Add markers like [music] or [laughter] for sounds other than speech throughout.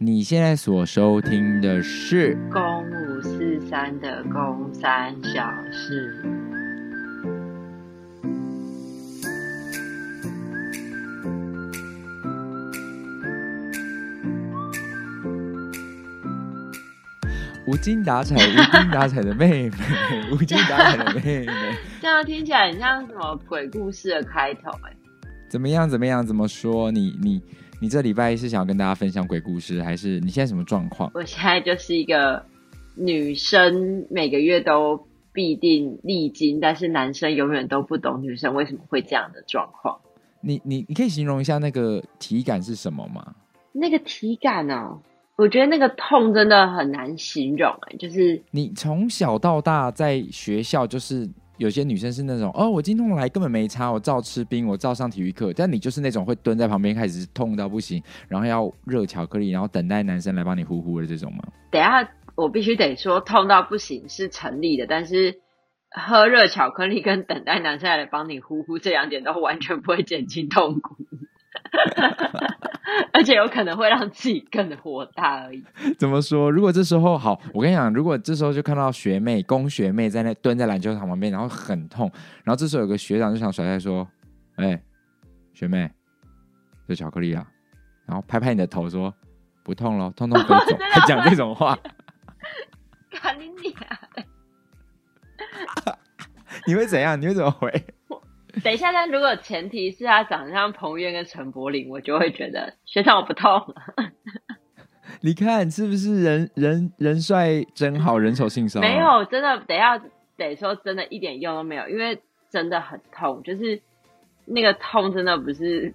你现在所收听的是《公五四三》的公三小事。无精打采、无精打采的妹妹，[laughs] 无精打采的妹妹，这样听起来很像什么鬼故事的开头哎？怎么样？怎么样？怎么说？你你你这礼拜是想要跟大家分享鬼故事，还是你现在什么状况？我现在就是一个女生，每个月都必定历经，但是男生永远都不懂女生为什么会这样的状况。你你你可以形容一下那个体感是什么吗？那个体感哦。我觉得那个痛真的很难形容哎，就是你从小到大在学校，就是有些女生是那种哦，我今天来根本没差，我照吃冰，我照上体育课，但你就是那种会蹲在旁边开始痛到不行，然后要热巧克力，然后等待男生来帮你呼呼的这种吗？等下，我必须得说痛到不行是成立的，但是喝热巧克力跟等待男生来帮你呼呼这两点都完全不会减轻痛苦。[laughs] 而且有可能会让自己更火大而已。怎么说？如果这时候好，我跟你讲，如果这时候就看到学妹、工学妹在那蹲在篮球场旁边，然后很痛，然后这时候有个学长就想甩开说：“哎、欸，学妹，这巧克力啊。”然后拍拍你的头说：“不痛了，痛痛飞走。[laughs] ”还讲这种话，干你娘！[laughs] 你会怎样？你会怎么回？[laughs] 等一下，但如果前提是他长得像彭于晏跟陈柏霖，我就会觉得学长我不痛了。你看是不是人人人帅真好人丑性骚？没有，真的，等一下得说真的一点用都没有，因为真的很痛，就是那个痛真的不是。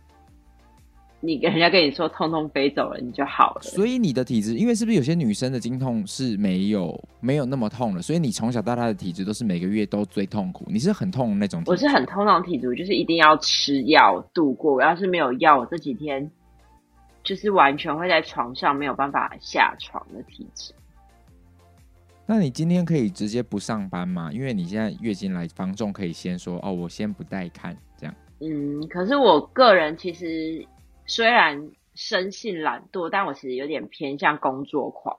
你跟人家跟你说痛痛飞走了，你就好了。所以你的体质，因为是不是有些女生的经痛是没有没有那么痛了？所以你从小到大的体质都是每个月都最痛苦。你是很痛的那种？我是很痛那种体质，就是一定要吃药度过。我要是没有药，我这几天就是完全会在床上没有办法下床的体质。那你今天可以直接不上班吗？因为你现在月经来，房仲可以先说哦，我先不带看这样。嗯，可是我个人其实。虽然生性懒惰，但我其实有点偏向工作狂。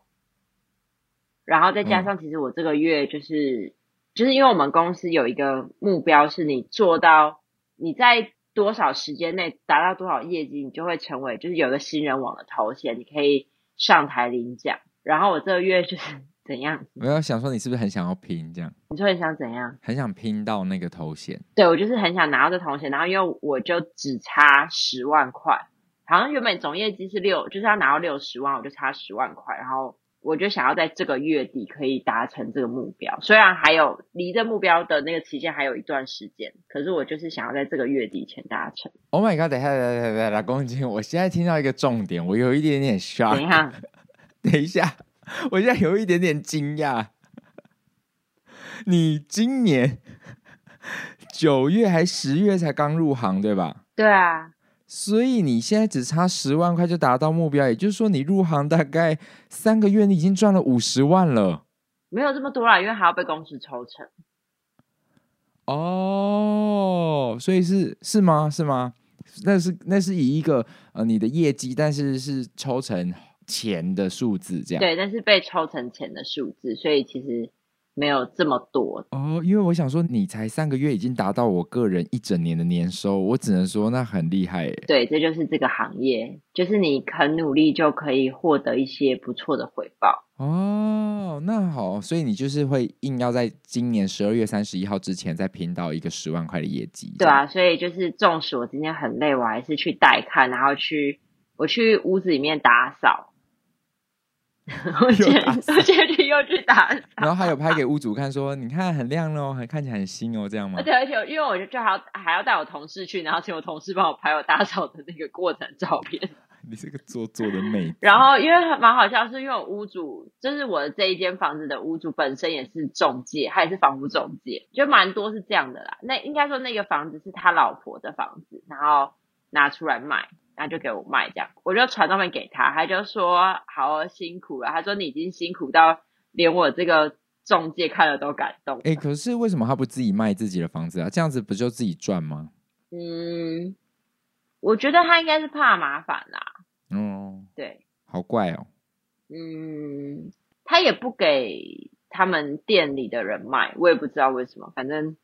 然后再加上，其实我这个月就是、嗯、就是因为我们公司有一个目标，是你做到你在多少时间内达到多少业绩，你就会成为就是有个新人网的头衔，你可以上台领奖。然后我这个月就是 [laughs] 怎样？我要想说，你是不是很想要拼这样？你说很想怎样？很想拼到那个头衔？对，我就是很想拿到这头衔。然后因为我就只差十万块。好像原本总业绩是六，就是要拿到六十万，我就差十万块，然后我就想要在这个月底可以达成这个目标。虽然还有离这目标的那个期限还有一段时间，可是我就是想要在这个月底前达成。Oh my god！等一下，等一下，等一下，老公，我现在听到一个重点，我有一点点 shock。等一下，[laughs] 等一下，我现在有一点点惊讶。你今年九月还十月才刚入行，对吧？对啊。所以你现在只差十万块就达到目标，也就是说你入行大概三个月，你已经赚了五十万了。没有这么多啦，因为还要被公司抽成。哦，所以是是吗？是吗？那是那是以一个呃你的业绩，但是是抽成钱的数字这样。对，但是被抽成钱的数字，所以其实。没有这么多哦，因为我想说，你才三个月已经达到我个人一整年的年收，我只能说那很厉害耶。对，这就是这个行业，就是你很努力就可以获得一些不错的回报。哦，那好，所以你就是会硬要在今年十二月三十一号之前再拼到一个十万块的业绩。对啊，所以就是纵使我今天很累，我还是去带看，然后去我去屋子里面打扫。[laughs] 我今天我今天又去打扫，然后还有拍给屋主看，说你看很亮哦，还 [laughs] 看起来很新哦，这样吗？而且而且，因为我就还要还要带我同事去，然后请我同事帮我拍我打扫的那个过程照片。[laughs] 你是个做作的妹。然后因为蛮好笑，是因为我屋主就是我的这一间房子的屋主本身也是中介，他也是房屋中介，就蛮多是这样的啦。那应该说那个房子是他老婆的房子，然后拿出来卖。然后就给我卖这样，我就传照片给他，他就说好辛苦了。他说你已经辛苦到连我这个中介看了都感动。哎、欸，可是为什么他不自己卖自己的房子啊？这样子不就自己赚吗？嗯，我觉得他应该是怕麻烦啦。嗯，对，好怪哦。嗯，他也不给他们店里的人卖，我也不知道为什么，反正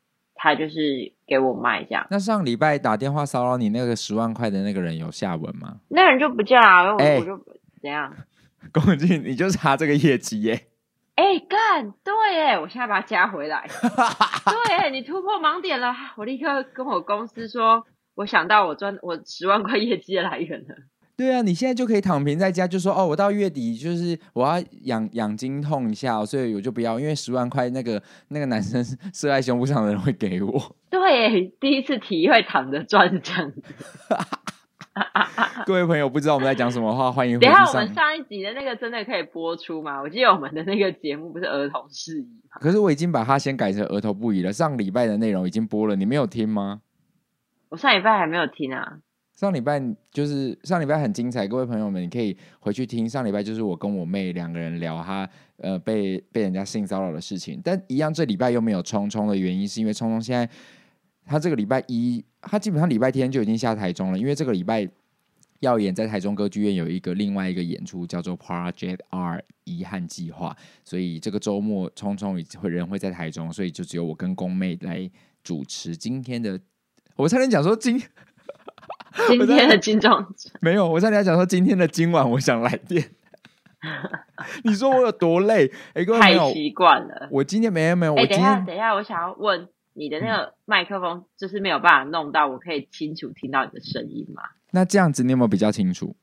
他就是给我卖这样。那上礼拜打电话骚扰你那个十万块的那个人有下文吗？那人就不见啊，我我就、欸、怎样？[laughs] 龚俊，你就差这个业绩耶！哎、欸，干对耶！我现在把它加回来。[laughs] 对耶，你突破盲点了，我立刻跟我公司说，我想到我赚我十万块业绩的来源了。对啊，你现在就可以躺平在家，就说哦，我到月底就是我要养养精痛一下，所以我就不要，因为十万块那个那个男生射在胸部上的人会给我。[laughs] 对，第一次体会躺着赚这样子。[laughs] 各位朋友，不知道我们在讲什么话，欢迎。等下我们上一集的那个真的可以播出吗？我记得我们的那个节目不是儿童事宜吗？可是我已经把它先改成儿童不宜了。上礼拜的内容已经播了，你没有听吗？我上礼拜还没有听啊。上礼拜就是上礼拜很精彩，各位朋友们，你可以回去听。上礼拜就是我跟我妹两个人聊她呃被被人家性骚扰的事情，但一样这礼拜又没有聪聪的原因，是因为聪聪现在他这个礼拜一，他基本上礼拜天就已经下台中了，因为这个礼拜。要演在台中歌剧院有一个另外一个演出，叫做 Project R 遗憾计划，所以这个周末聪聪会人会在台中，所以就只有我跟宫妹来主持今天的。我差点讲说今今天的金钟没有，我差点讲说今天的今晚我想来电。[laughs] 你说我有多累？哎、欸，各位朋友，太习惯了。我今天没有没有，我今天、欸、等一下等一下，我想要问你的那个麦克风，就是没有办法弄到，我可以清楚听到你的声音吗？那这样子你有没有比较清楚？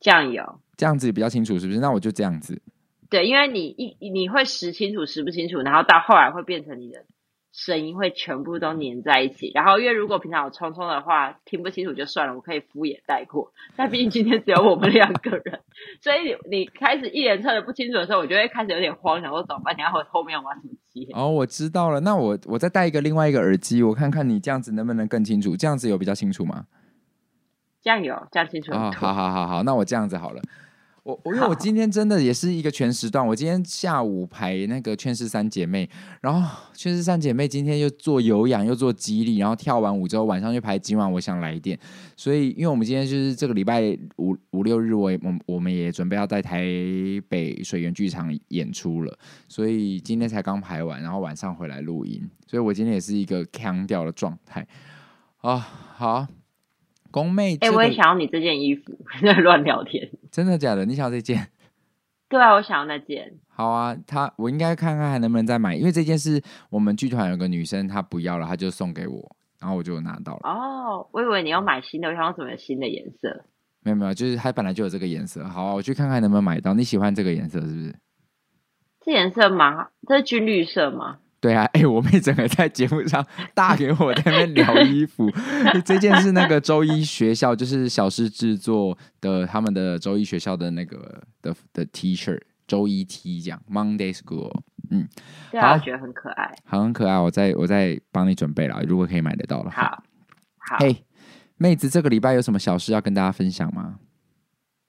这样有，这样子比较清楚，是不是？那我就这样子。对，因为你一你会时清楚时不清楚，然后到后来会变成你的声音会全部都粘在一起。然后因为如果平常有聪聪的话，听不清楚就算了，我可以敷衍带过。但毕竟今天只有我们两个人，[laughs] 所以你你开始一连串的不清楚的时候，我就会开始有点慌，想说怎么办？你要后后面玩什么机？哦，我知道了。那我我再带一个另外一个耳机，我看看你这样子能不能更清楚？这样子有比较清楚吗？这样有，这样清楚。啊，好好好好，那我这样子好了。我我因为我今天真的也是一个全时段，我今天下午排那个劝世三姐妹，然后劝世三姐妹今天又做有氧又做肌力，然后跳完舞之后晚上就排今晚我想来电。所以因为我们今天就是这个礼拜五五六日我，我我我们也准备要在台北水源剧场演出了，所以今天才刚排完，然后晚上回来录音，所以我今天也是一个腔调的状态啊，好。宫妹，哎、欸，我也想要你这件衣服，在 [laughs] 乱聊天。真的假的？你想要这件？对啊，我想要那件。好啊，他我应该看看还能不能再买，因为这件是我们剧团有个女生她不要了，她就送给我，然后我就拿到了。哦，我以为你要买新的，我想要什么新的颜色？没有没有，就是它本来就有这个颜色。好啊，我去看看能不能买到。你喜欢这个颜色是不是？这颜色吗？这是军绿色吗？对啊，[laughs] 哎，我妹整个在节目上 [laughs] 大给我在那边聊衣服。这件是那个周一学校，就是小师制作的，他们的周一学校的那个的的 T 恤，周一 T 这样，Monday School。嗯，对啊，我觉得很可爱，好，很可爱。我再我再帮你准备了，如果可以买得到的话。好，好。嘿，妹子，这个礼拜有什么小事要跟大家分享吗？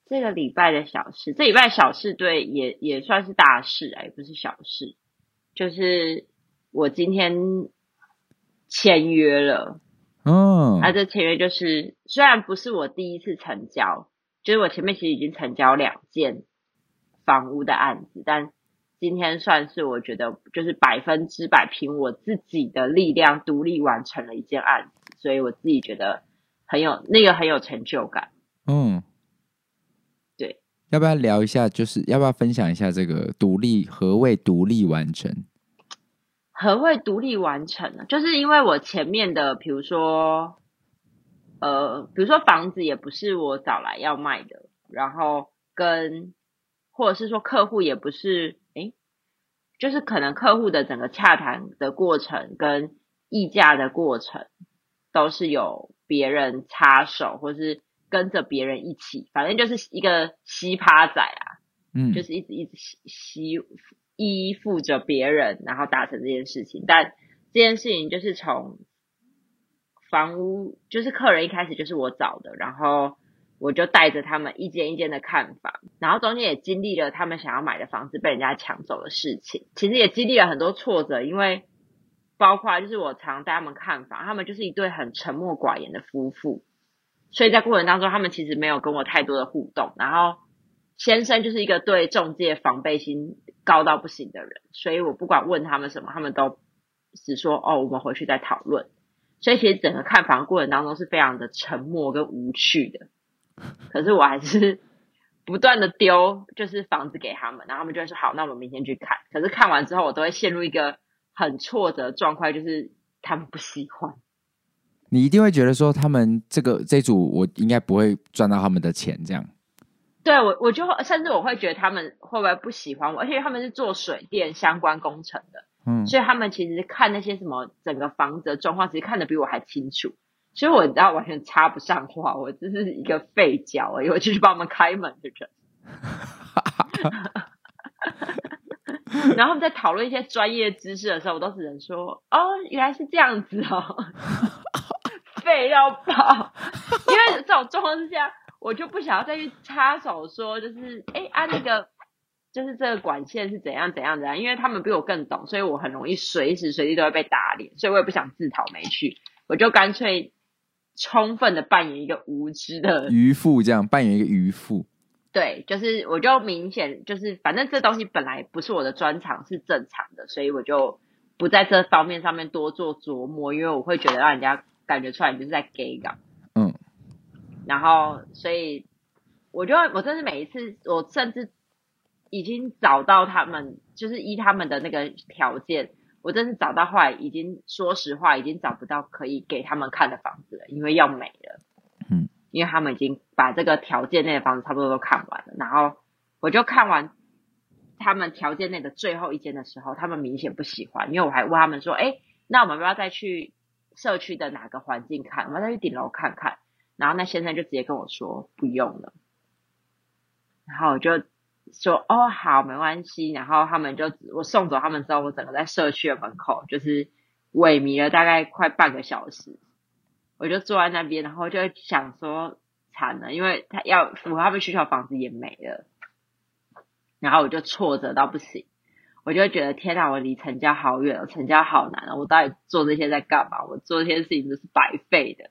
这个礼拜的小事，这礼拜小事对也也算是大事哎，不是小事，就是。我今天签约了，嗯，啊，这签约就是虽然不是我第一次成交，就是我前面其实已经成交两件房屋的案子，但今天算是我觉得就是百分之百凭我自己的力量独立完成了一件案子，所以我自己觉得很有那个很有成就感。嗯，对，要不要聊一下？就是要不要分享一下这个独立，何谓独立完成？何会独立完成呢？就是因为我前面的，比如说，呃，比如说房子也不是我找来要卖的，然后跟或者是说客户也不是，诶，就是可能客户的整个洽谈的过程跟议价的过程都是有别人插手，或是跟着别人一起，反正就是一个吸趴仔啊，嗯，就是一直一直吸吸。依附着别人，然后达成这件事情。但这件事情就是从房屋，就是客人一开始就是我找的，然后我就带着他们一间一间的看房，然后中间也经历了他们想要买的房子被人家抢走的事情。其实也经历了很多挫折，因为包括就是我常带他们看房，他们就是一对很沉默寡言的夫妇，所以在过程当中，他们其实没有跟我太多的互动，然后。先生就是一个对中介防备心高到不行的人，所以我不管问他们什么，他们都只说哦，我们回去再讨论。所以其实整个看房过程当中是非常的沉默跟无趣的。可是我还是 [laughs] 不断的丢，就是房子给他们，然后他们就会说好，那我们明天去看。可是看完之后，我都会陷入一个很挫折状况，就是他们不喜欢。你一定会觉得说，他们这个这组我应该不会赚到他们的钱，这样。对我，我就甚至我会觉得他们会不会不喜欢我，而且他们是做水电相关工程的，嗯，所以他们其实看那些什么整个房子的状况，其实看得比我还清楚。所以我知道完全插不上话，我只是一个废脚而已，我就去帮他们开门的人。[laughs] 然后他们在讨论一些专业知识的时候，我都只能说：“哦，原来是这样子哦，[laughs] 废要爆。”因为这种状况之下。我就不想要再去插手说，就是哎啊那个，就是这个管线是怎样怎样怎样，因为他们比我更懂，所以我很容易随时随地都会被打脸，所以我也不想自讨没趣，我就干脆充分的扮演一个无知的渔夫，这样扮演一个渔夫。对，就是我就明显就是反正这东西本来不是我的专长，是正常的，所以我就不在这方面上面多做琢磨，因为我会觉得让人家感觉出来你就是在给港。然后，所以我就我真是每一次，我甚至已经找到他们，就是依他们的那个条件，我真是找到后来已经说实话，已经找不到可以给他们看的房子了，因为要没了。嗯，因为他们已经把这个条件内的房子差不多都看完了，然后我就看完他们条件内的最后一间的时候，他们明显不喜欢，因为我还问他们说，哎，那我们要不要再去社区的哪个环境看？我们要再去顶楼看看。然后那先生就直接跟我说不用了，然后我就说哦好没关系，然后他们就我送走他们之后，我整个在社区的门口就是萎靡了大概快半个小时，我就坐在那边，然后就想说惨了，因为他要符合他们需求，房子也没了，然后我就挫折到不行，我就觉得天哪，我离成交好远了，成交好难了，我到底做这些在干嘛？我做这些事情都是白费的。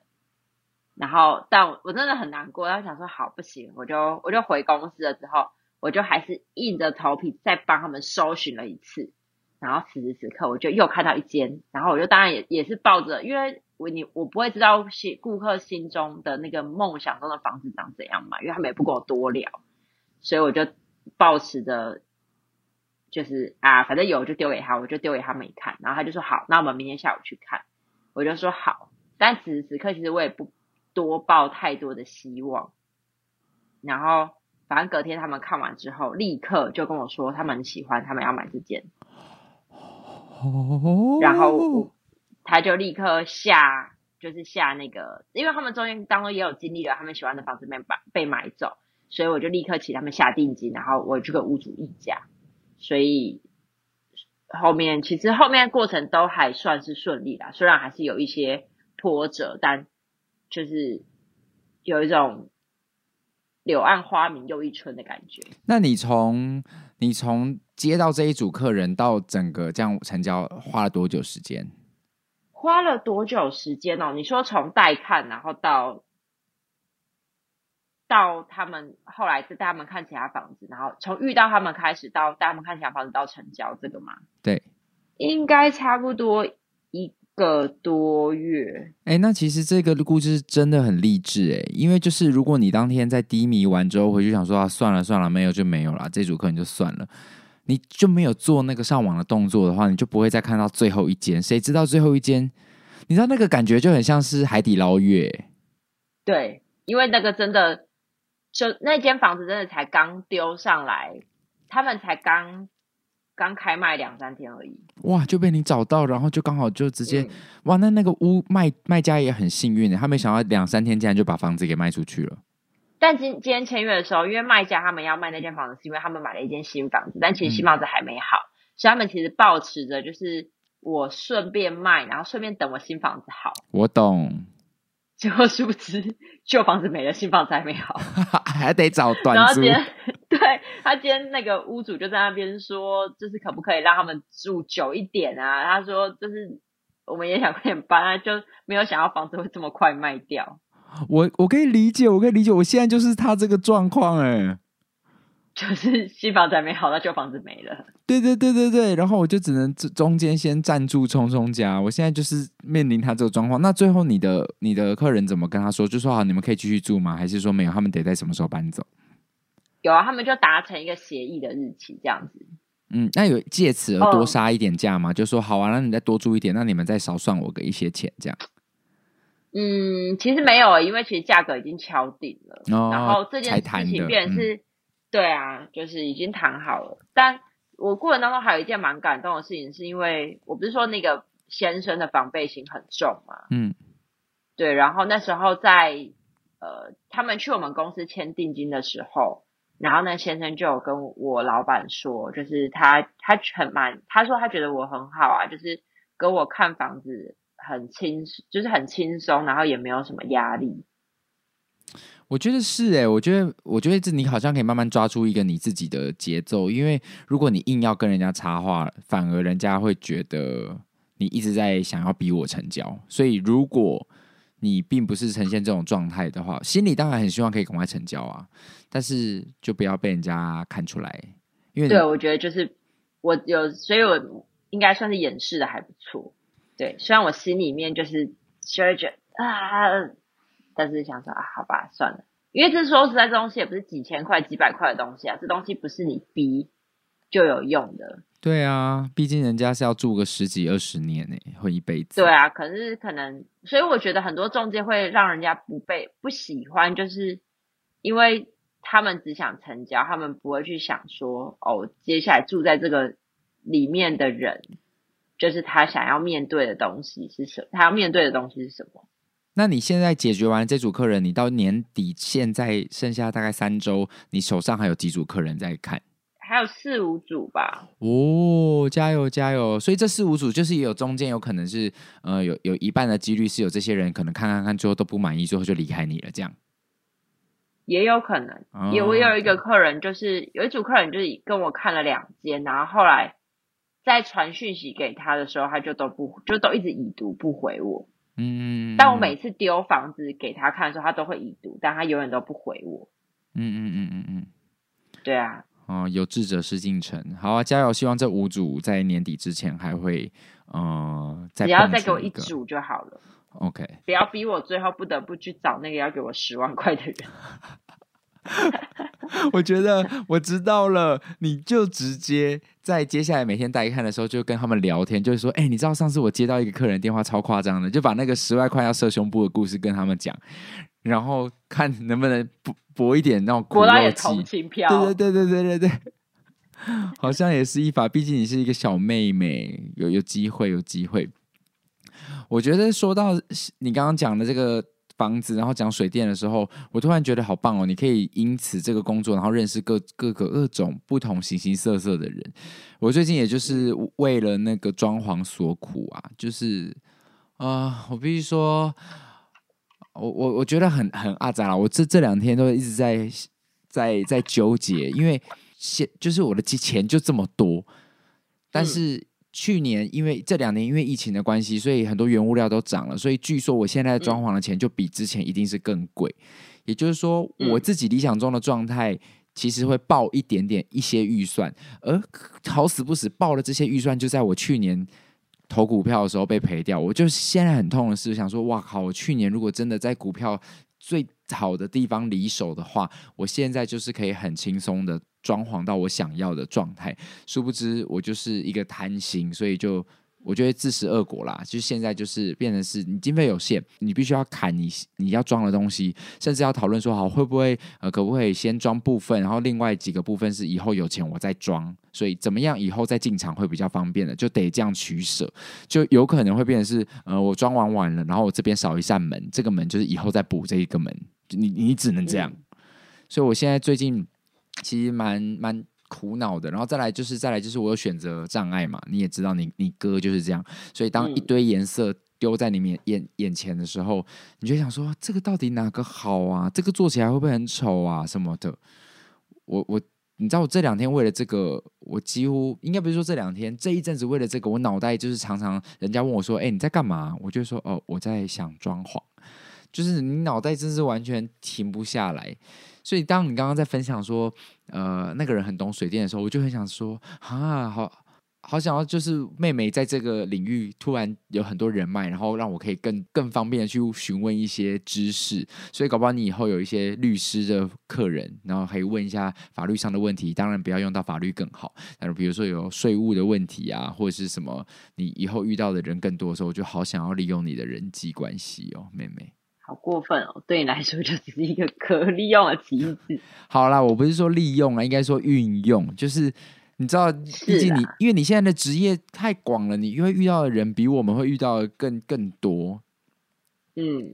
然后，但我真的很难过。然后想说，好不行，我就我就回公司了。之后，我就还是硬着头皮再帮他们搜寻了一次。然后此时此刻，我就又看到一间。然后我就当然也也是抱着，因为我你我不会知道心顾客心中的那个梦想中的房子长怎样嘛，因为他们也不跟我多聊，所以我就抱持着，就是啊，反正有就丢给他，我就丢给他们一看。然后他就说好，那我们明天下午去看。我就说好，但此时此刻其实我也不。多抱太多的希望，然后反正隔天他们看完之后，立刻就跟我说他们很喜欢，他们要买这件。然后他就立刻下，就是下那个，因为他们中间当中也有经历了他们喜欢的房子被买被买走，所以我就立刻请他们下定金，然后我去跟屋主议价。所以后面其实后面过程都还算是顺利啦，虽然还是有一些波折，但。就是有一种柳暗花明又一村的感觉。那你从你从接到这一组客人到整个这样成交花了多久时间？花了多久时间哦？你说从带看，然后到到他们后来是带他们看其他房子，然后从遇到他们开始到带他们看其他房子到成交，这个吗？对，应该差不多一。个多月，哎，那其实这个故事真的很励志哎，因为就是如果你当天在低迷完之后回去想说啊，算了算了，没有就没有了，这组客人就算了，你就没有做那个上网的动作的话，你就不会再看到最后一间。谁知道最后一间？你知道那个感觉就很像是海底捞月。对，因为那个真的，就那间房子真的才刚丢上来，他们才刚。刚开卖两三天而已，哇，就被你找到，然后就刚好就直接，嗯、哇，那那个屋卖卖家也很幸运，他没想到两三天竟然就把房子给卖出去了。但今今天签约的时候，因为卖家他们要卖那间房子，是因为他们买了一间新房子，但其实新房子还没好，嗯、所以他们其实抱持着就是我顺便卖，然后顺便等我新房子好。我懂。[laughs] 结果殊不知旧房子没了，新房子还没好，[laughs] 还得找短租。然后今天对他今天那个屋主就在那边说，就是可不可以让他们住久一点啊？他说就是我们也想快点搬啊，就没有想到房子会这么快卖掉。我我可以理解，我可以理解，我现在就是他这个状况哎。就是新房子还没好，那旧房子没了。对对对对对，然后我就只能中间先暂住冲冲家。我现在就是面临他这个状况。那最后你的你的客人怎么跟他说？就说好，你们可以继续住吗？还是说没有？他们得在什么时候搬走？有啊，他们就达成一个协议的日期，这样子。嗯，那有借此而多杀一点价吗？Oh. 就说好啊，那你再多住一点，那你们再少算我个一些钱，这样。嗯，其实没有，因为其实价格已经敲定了，哦、然后这件事情变成是，嗯、对啊，就是已经谈好了。但我过程当中还有一件蛮感动的事情，是因为我不是说那个先生的防备心很重嘛，嗯，对，然后那时候在呃，他们去我们公司签定金的时候，然后那先生就有跟我老板说，就是他他很蛮，他说他觉得我很好啊，就是跟我看房子。很轻，就是很轻松，然后也没有什么压力。我觉得是哎、我觉得，我觉得这你好像可以慢慢抓住一个你自己的节奏，因为如果你硬要跟人家插话，反而人家会觉得你一直在想要逼我成交。所以，如果你并不是呈现这种状态的话，心里当然很希望可以赶快成交啊，但是就不要被人家看出来。因为对，我觉得就是我有，所以我应该算是掩饰的还不错。对，虽然我心里面就是觉得啊，但是想说啊，好吧，算了，因为这说实在，这东西也不是几千块、几百块的东西啊，这东西不是你逼就有用的。对啊，毕竟人家是要住个十几二十年呢，或一辈子。对啊，可是可能，所以我觉得很多中介会让人家不被不喜欢，就是因为他们只想成交，他们不会去想说哦，接下来住在这个里面的人。就是他想要面对的东西是什么？他要面对的东西是什么？那你现在解决完这组客人，你到年底现在剩下大概三周，你手上还有几组客人在看？还有四五组吧。哦，加油加油！所以这四五组就是也有中间有可能是呃有有一半的几率是有这些人可能看看看最后都不满意，最后就离开你了，这样也有可能。哦、也我有一个客人，就是有一组客人就是跟我看了两间，然后后来。在传讯息给他的时候，他就都不就都一直已读不回我。嗯，但我每次丢房子给他看的时候，他都会已读，但他永远都不回我。嗯嗯嗯嗯嗯，对啊。哦，有志者事竟成。好啊，加油！希望这五组在年底之前还会，呃，再只要再给我一组就好了。OK，不要逼我最后不得不去找那个要给我十万块的人。[laughs] 我觉得我知道了，你就直接在接下来每天带看的时候，就跟他们聊天，就是说，哎、欸，你知道上次我接到一个客人电话超夸张的，就把那个十万块要射胸部的故事跟他们讲，然后看能不能博博一点那种博到也同情票，对对对对对对对，[laughs] 好像也是一法，毕竟你是一个小妹妹，有有机会有机会。我觉得说到你刚刚讲的这个。房子，然后讲水电的时候，我突然觉得好棒哦！你可以因此这个工作，然后认识各各个各种不同形形色色的人。我最近也就是为了那个装潢所苦啊，就是啊、呃，我必须说，我我我觉得很很阿杂了。我这这两天都一直在在在纠结，因为现就是我的钱就这么多，但是。嗯去年因为这两年因为疫情的关系，所以很多原物料都涨了，所以据说我现在装潢的钱就比之前一定是更贵。也就是说，我自己理想中的状态其实会报一点点一些预算，而好死不死报了这些预算，就在我去年投股票的时候被赔掉。我就现在很痛的是想说，哇靠！我去年如果真的在股票最好的地方离手的话，我现在就是可以很轻松的。装潢到我想要的状态，殊不知我就是一个贪心，所以就我觉得自食恶果啦。就现在就是变成是你经费有限，你必须要砍你你要装的东西，甚至要讨论说好会不会呃可不可以先装部分，然后另外几个部分是以后有钱我再装，所以怎么样以后再进场会比较方便的，就得这样取舍，就有可能会变成是呃我装完完了，然后我这边少一扇门，这个门就是以后再补这一个门，你你只能这样。嗯、所以我现在最近。其实蛮蛮苦恼的，然后再来就是再来就是我有选择障碍嘛，你也知道你，你你哥就是这样，所以当一堆颜色丢在你面眼眼前的时候，你就想说这个到底哪个好啊？这个做起来会不会很丑啊？什么的？我我你知道我这两天为了这个，我几乎应该不是说这两天这一阵子为了这个，我脑袋就是常常人家问我说，哎，你在干嘛？我就说哦，我在想装潢，就是你脑袋真是完全停不下来。所以当你刚刚在分享说，呃，那个人很懂水电的时候，我就很想说，啊，好。好想要就是妹妹在这个领域突然有很多人脉，然后让我可以更更方便的去询问一些知识，所以搞不好你以后有一些律师的客人，然后可以问一下法律上的问题，当然不要用到法律更好，但是比如说有税务的问题啊，或者是什么你以后遇到的人更多的时候，我就好想要利用你的人际关系哦，妹妹。好过分哦，对你来说就只是一个可利用的棋子。好啦，我不是说利用啊，应该说运用，就是。你知道，毕竟你因为你现在的职业太广了，你会遇到的人比我们会遇到的更更多。嗯，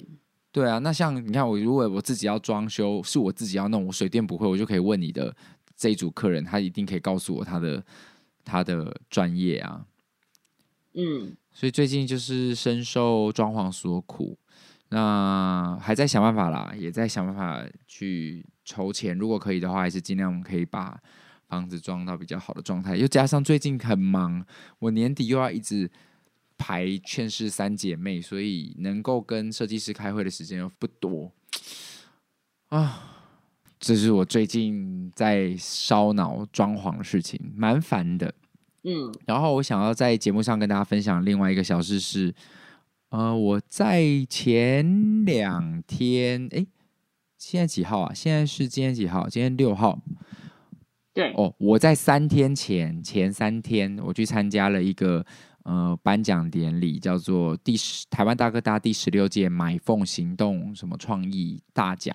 对啊。那像你看，我如果我自己要装修，是我自己要弄，我水电不会，我就可以问你的这一组客人，他一定可以告诉我他的他的专业啊。嗯，所以最近就是深受装潢所苦，那还在想办法啦，也在想办法去筹钱。如果可以的话，还是尽量可以把。房子装到比较好的状态，又加上最近很忙，我年底又要一直排《劝世三姐妹》，所以能够跟设计师开会的时间又不多啊。这是我最近在烧脑装潢的事情，蛮烦的。嗯，然后我想要在节目上跟大家分享另外一个小事是，呃，我在前两天，哎，现在几号啊？现在是今天几号？今天六号。对哦，我在三天前前三天，我去参加了一个呃颁奖典礼，叫做第十台湾大哥大第十六届买凤行动什么创意大奖。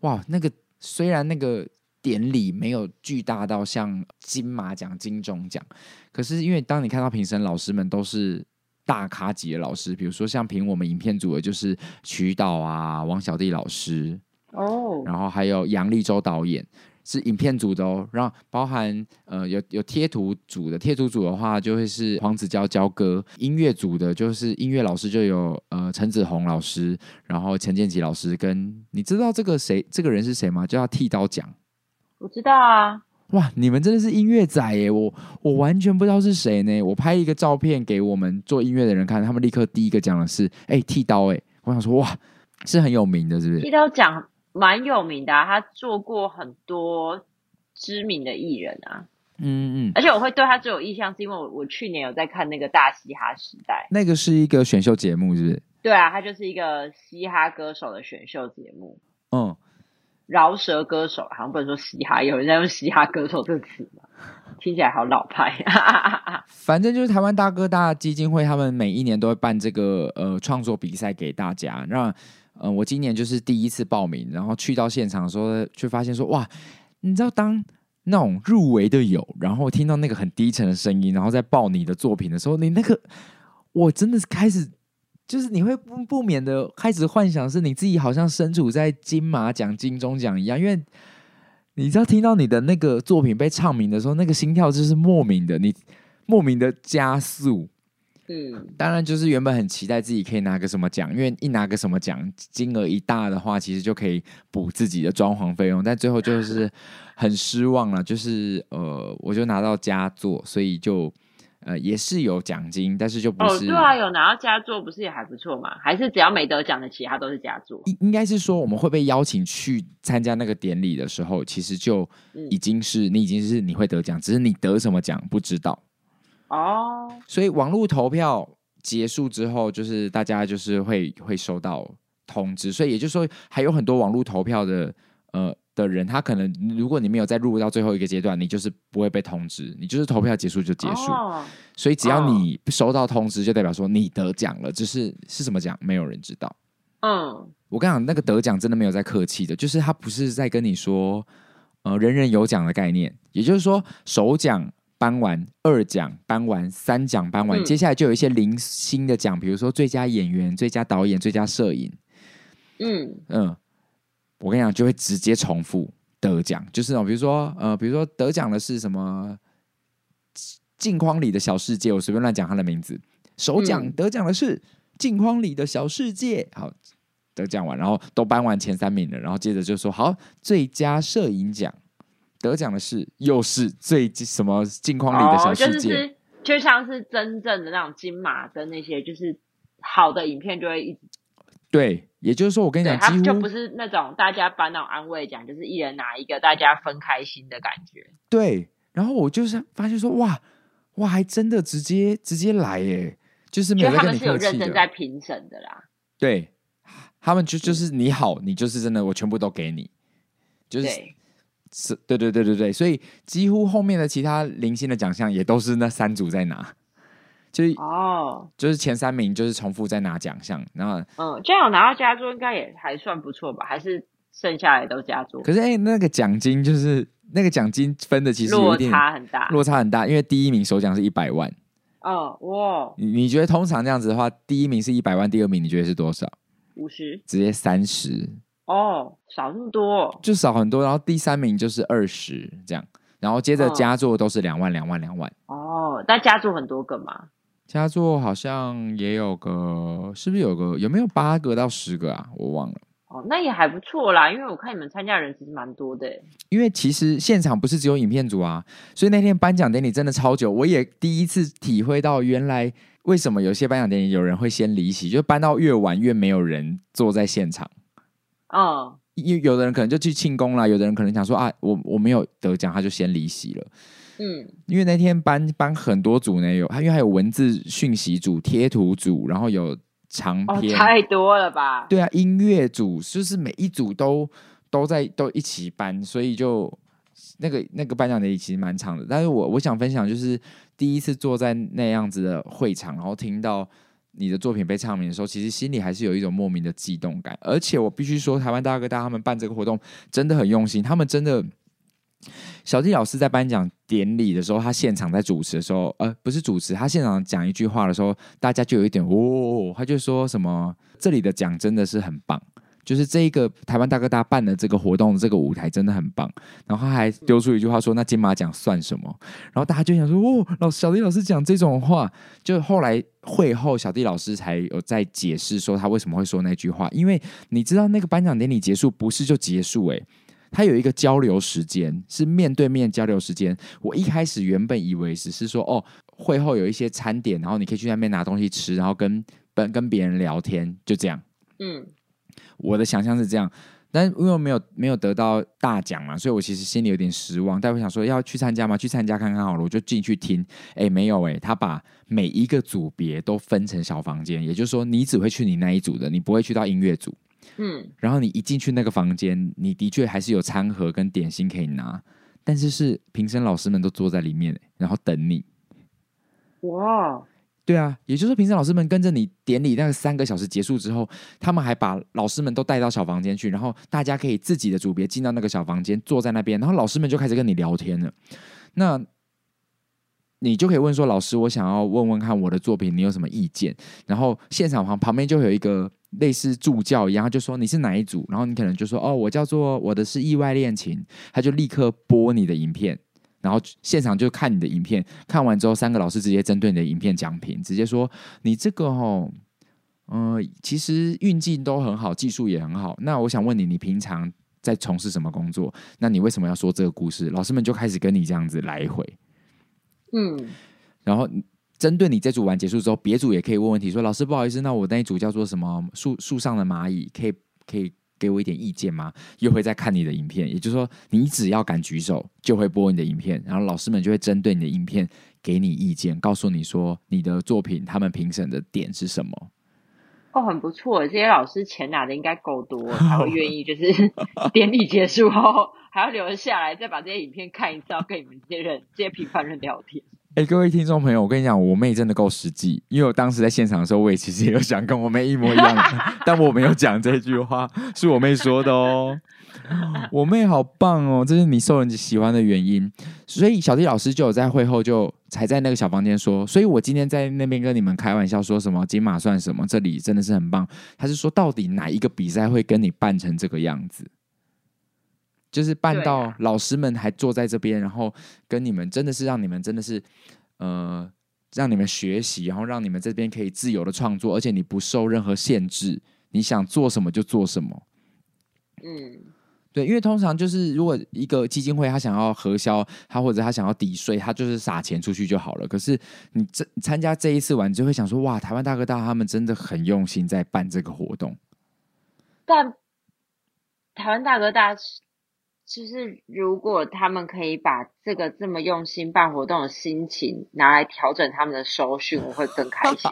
哇，那个虽然那个典礼没有巨大到像金马奖、金钟奖，可是因为当你看到评审老师们都是大咖级的老师，比如说像评我们影片组的，就是曲导啊、王小弟老师哦，然后还有杨立洲导演。是影片组的哦，然后包含呃有有贴图组的，贴图组的话就会是黄子佼佼哥，音乐组的就是音乐老师就有呃陈子鸿老师，然后陈建吉老师跟你知道这个谁这个人是谁吗？叫他剃刀奖，我知道啊，哇，你们真的是音乐仔耶，我我完全不知道是谁呢，我拍一个照片给我们做音乐的人看，他们立刻第一个讲的是哎剃刀哎，我想说哇是很有名的，是不是？剃刀奖。蛮有名的啊，他做过很多知名的艺人啊，嗯嗯，而且我会对他最有印象，是因为我我去年有在看那个大嘻哈时代，那个是一个选秀节目，是不是？对啊，他就是一个嘻哈歌手的选秀节目，嗯，饶舌歌手，好像不能说嘻哈，有人在用嘻哈歌手这个词吗？听起来好老派，[laughs] 反正就是台湾大哥大基金会，他们每一年都会办这个呃创作比赛给大家，让。嗯、呃，我今年就是第一次报名，然后去到现场的时候，却发现说，哇，你知道当那种入围的有，然后听到那个很低沉的声音，然后在报你的作品的时候，你那个，我真的是开始，就是你会不不免的开始幻想，是你自己好像身处在金马奖、金钟奖一样，因为你知道听到你的那个作品被唱名的时候，那个心跳就是莫名的，你莫名的加速。嗯，当然就是原本很期待自己可以拿个什么奖，因为一拿个什么奖，金额一大的话，其实就可以补自己的装潢费用。但最后就是很失望了，就是呃，我就拿到佳作，所以就呃也是有奖金，但是就不是。哦，对啊，有拿到佳作不是也还不错嘛？还是只要没得奖的其他都是佳作？应应该是说我们会被邀请去参加那个典礼的时候，其实就已经是、嗯、你已经是你会得奖，只是你得什么奖不知道。哦，所以网络投票结束之后，就是大家就是会会收到通知，所以也就是说，还有很多网络投票的呃的人，他可能如果你没有再入到最后一个阶段，你就是不会被通知，你就是投票结束就结束。哦，所以只要你收到通知，就代表说你得奖了，只是是什么奖，没有人知道。嗯，我跟你讲，那个得奖真的没有在客气的，就是他不是在跟你说呃人人有奖的概念，也就是说首奖。颁完二奖，颁完三奖，颁完，接下来就有一些零星的奖，比如说最佳演员、最佳导演、最佳摄影。嗯嗯，我跟你讲，就会直接重复得奖，就是那种比如说呃，比如说得奖的是什么镜框里的小世界，我随便乱讲他的名字。首奖得奖的是镜框里的小世界，好，得奖完，然后都颁完前三名了，然后接着就说好，最佳摄影奖。得奖的是又是最什么镜框里的小世界，哦，就是 [laughs] 就像是真正的那种金马跟那些就是好的影片就会一直对，也就是说，我跟你讲，几乎就不是那种大家把那种安慰奖，就是一人拿一个，大家分开心的感觉。对，然后我就是发现说，哇哇，还真的直接直接来耶，就是没有在跟你客气的。他们是有认真在评审的啦。对，他们就就是你好，你就是真的，我全部都给你，就是是，对对对对对，所以几乎后面的其他零星的奖项也都是那三组在拿。就是哦，就是前三名就是重复在拿奖项，然后嗯，这样拿到佳作应该也还算不错吧？还是剩下来都佳作？可是哎、欸，那个奖金就是那个奖金分的其实落差很大，落差很大，因为第一名首奖是一百万。哦哇，你你觉得通常这样子的话，第一名是一百万，第二名你觉得是多少？五十，直接三十哦，少那么多，就少很多。然后第三名就是二十这样，然后接着佳作都是两万两万两万。哦，那佳作很多个嘛？佳作好像也有个，是不是有个？有没有八个到十个啊？我忘了。哦，那也还不错啦，因为我看你们参加人其实蛮多的。因为其实现场不是只有影片组啊，所以那天颁奖典礼真的超久。我也第一次体会到，原来为什么有些颁奖典礼有人会先离席，就颁到越晚越没有人坐在现场。哦，有有的人可能就去庆功了，有的人可能想说啊，我我没有得奖，他就先离席了。嗯，因为那天颁颁很多组呢，有他因为还有文字讯息组、贴图组，然后有长篇，哦，太多了吧？对啊，音乐组就是每一组都都在都一起颁，所以就那个那个颁奖典礼其实蛮长的。但是我我想分享就是第一次坐在那样子的会场，然后听到你的作品被唱名的时候，其实心里还是有一种莫名的悸动感。而且我必须说，台湾大哥大他们办这个活动真的很用心，他们真的。小弟老师在颁奖典礼的时候，他现场在主持的时候，呃，不是主持，他现场讲一句话的时候，大家就有一点哦，他就说什么这里的奖真的是很棒，就是这一个台湾大哥大办的这个活动，这个舞台真的很棒。然后他还丢出一句话说：“那金马奖算什么？”然后大家就想说：“哦，老小弟老师讲这种话。”就后来会后，小弟老师才有在解释说他为什么会说那句话，因为你知道那个颁奖典礼结束不是就结束诶、他有一个交流时间，是面对面交流时间。我一开始原本以为只是说，哦，会后有一些餐点，然后你可以去那边拿东西吃，然后跟跟跟别人聊天，就这样。嗯，我的想象是这样，但因为没有没有得到大奖嘛，所以我其实心里有点失望。但我想说，要去参加吗？去参加看看好了，我就进去听。哎，没有哎，他把每一个组别都分成小房间，也就是说，你只会去你那一组的，你不会去到音乐组。嗯，然后你一进去那个房间，你的确还是有餐盒跟点心可以拿，但是是评审老师们都坐在里面，然后等你。哇，对啊，也就是说评审老师们跟着你典礼那个三个小时结束之后，他们还把老师们都带到小房间去，然后大家可以自己的组别进到那个小房间，坐在那边，然后老师们就开始跟你聊天了。那你就可以问说：“老师，我想要问问看我的作品，你有什么意见？”然后现场旁旁边就有一个。类似助教一样，他就说你是哪一组，然后你可能就说哦，我叫做我的是意外恋情，他就立刻播你的影片，然后现场就看你的影片，看完之后三个老师直接针对你的影片讲评，直接说你这个哦，嗯、呃，其实运镜都很好，技术也很好。那我想问你，你平常在从事什么工作？那你为什么要说这个故事？老师们就开始跟你这样子来回，嗯，然后。针对你这组完结束之后，别组也可以问问题，说老师不好意思，那我那一组叫做什么树树上的蚂蚁，可以可以给我一点意见吗？又会再看你的影片，也就是说，你只要敢举手，就会播你的影片，然后老师们就会针对你的影片给你意见，告诉你说你的作品他们评审的点是什么。哦，很不错，这些老师钱拿的应该够多，才会愿意就是 [laughs] 典礼结束后还要留下来，再把这些影片看一次，要跟你们这些人这些平凡人聊天。哎、各位听众朋友，我跟你讲，我妹真的够实际，因为我当时在现场的时候，我也其实也有想跟我妹一模一样，[laughs] 但我没有讲这句话，是我妹说的哦。我妹好棒哦，这是你受人喜欢的原因。所以小弟老师就有在会后就才在那个小房间说，所以我今天在那边跟你们开玩笑说什么金马算什么，这里真的是很棒。他是说到底哪一个比赛会跟你办成这个样子？就是办到老师们还坐在这边，然后跟你们真的是让你们真的是，呃，让你们学习，然后让你们这边可以自由的创作，而且你不受任何限制，你想做什么就做什么。嗯，对，因为通常就是如果一个基金会他想要核销，他或者他想要抵税，他就是撒钱出去就好了。可是你这参加这一次完，就会想说，哇，台湾大哥大他们真的很用心在办这个活动。但台湾大哥大，就是如果他们可以把这个这么用心办活动的心情拿来调整他们的收讯，我会更开心。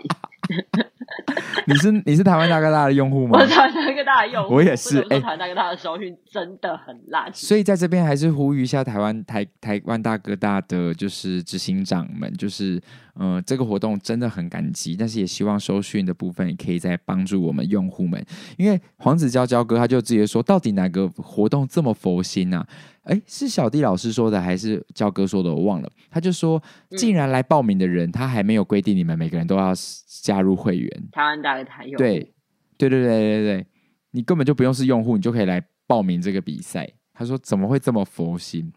[laughs] 你是你是台湾大哥大的用户吗？我是台湾大哥大的用户，我也是。哎台湾大哥大的收讯真的很烂，欸，所以在这边还是呼吁一下台湾台台湾大哥大的就是执行长们，就是呃这个活动真的很感激，但是也希望收讯的部分也可以再帮助我们用户们，因为黄子佼佼哥他就直接说，到底哪个活动这么佛心啊？哎，是小弟老师说的还是佼哥说的？我忘了。他就说，竟然来报名的人，他还没有规定你们每个人都要加入会员。台湾大哥大用户。对，对对对对对，你根本就不用是用户，你就可以来报名这个比赛。他说怎么会这么佛心？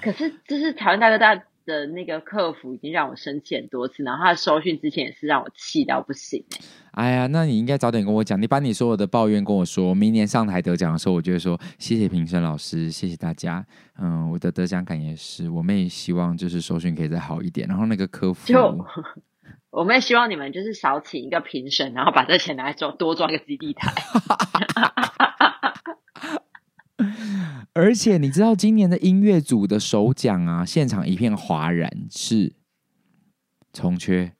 可是这是台湾大哥大。的那个客服已经让我生气很多次，然后他的收讯之前也是让我气到不行。哎呀，那你应该早点跟我讲，你把你所有的抱怨跟我说，明年上台得奖的时候，我就会说谢谢评审老师，谢谢大家。嗯，我的得奖感也是，我们也希望就是收讯可以再好一点。然后那个客服，就 [laughs] 我们也希望你们就是少请一个评审，然后把这钱拿来装多装一个基地台。[laughs] 而且你知道今年的音乐组的首奖啊，现场一片哗然，是重缺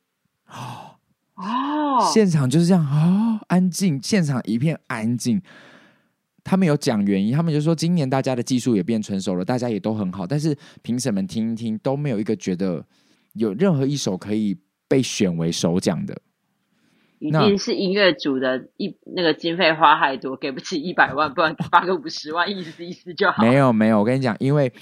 现场就是这样哦，安静，现场一片安静。他们有讲原因，他们就说今年大家的技术也变成熟了，大家也都很好，但是评审们听一听都没有一个觉得有任何一首可以被选为首奖的。一定是音乐组的一那个经费花太多，给不起一百万，不然发个五十万，意思意思就好。没有没有，我跟你讲，因为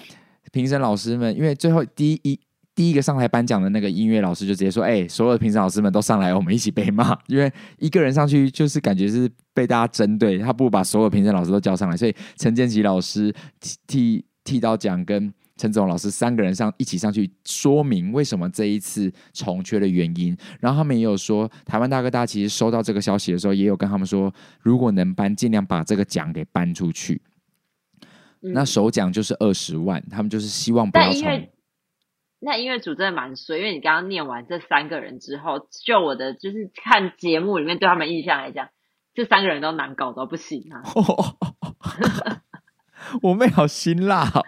评审老师们，因为最后第一第一个上台颁奖的那个音乐老师就直接说：“哎、欸，所有的评审老师们都上来，我们一起被骂。”因为一个人上去就是感觉是被大家针对，他不如把所有评审老师都叫上来。所以陈建奇老师剃剃剃刀奖跟。陈总老师三个人上一起上去说明为什么这一次重缺的原因，然后他们也有说，台湾大哥大其实收到这个消息的时候，也有跟他们说，如果能搬，尽量把这个奖给搬出去。嗯、那首奖就是二十万，他们就是希望不要重。那音乐组真的蛮衰，因为你刚刚念完这三个人之后，就我的就是看节目里面对他们印象来讲，这三个人都难搞到不行啊。[laughs] 我妹好辛辣哦。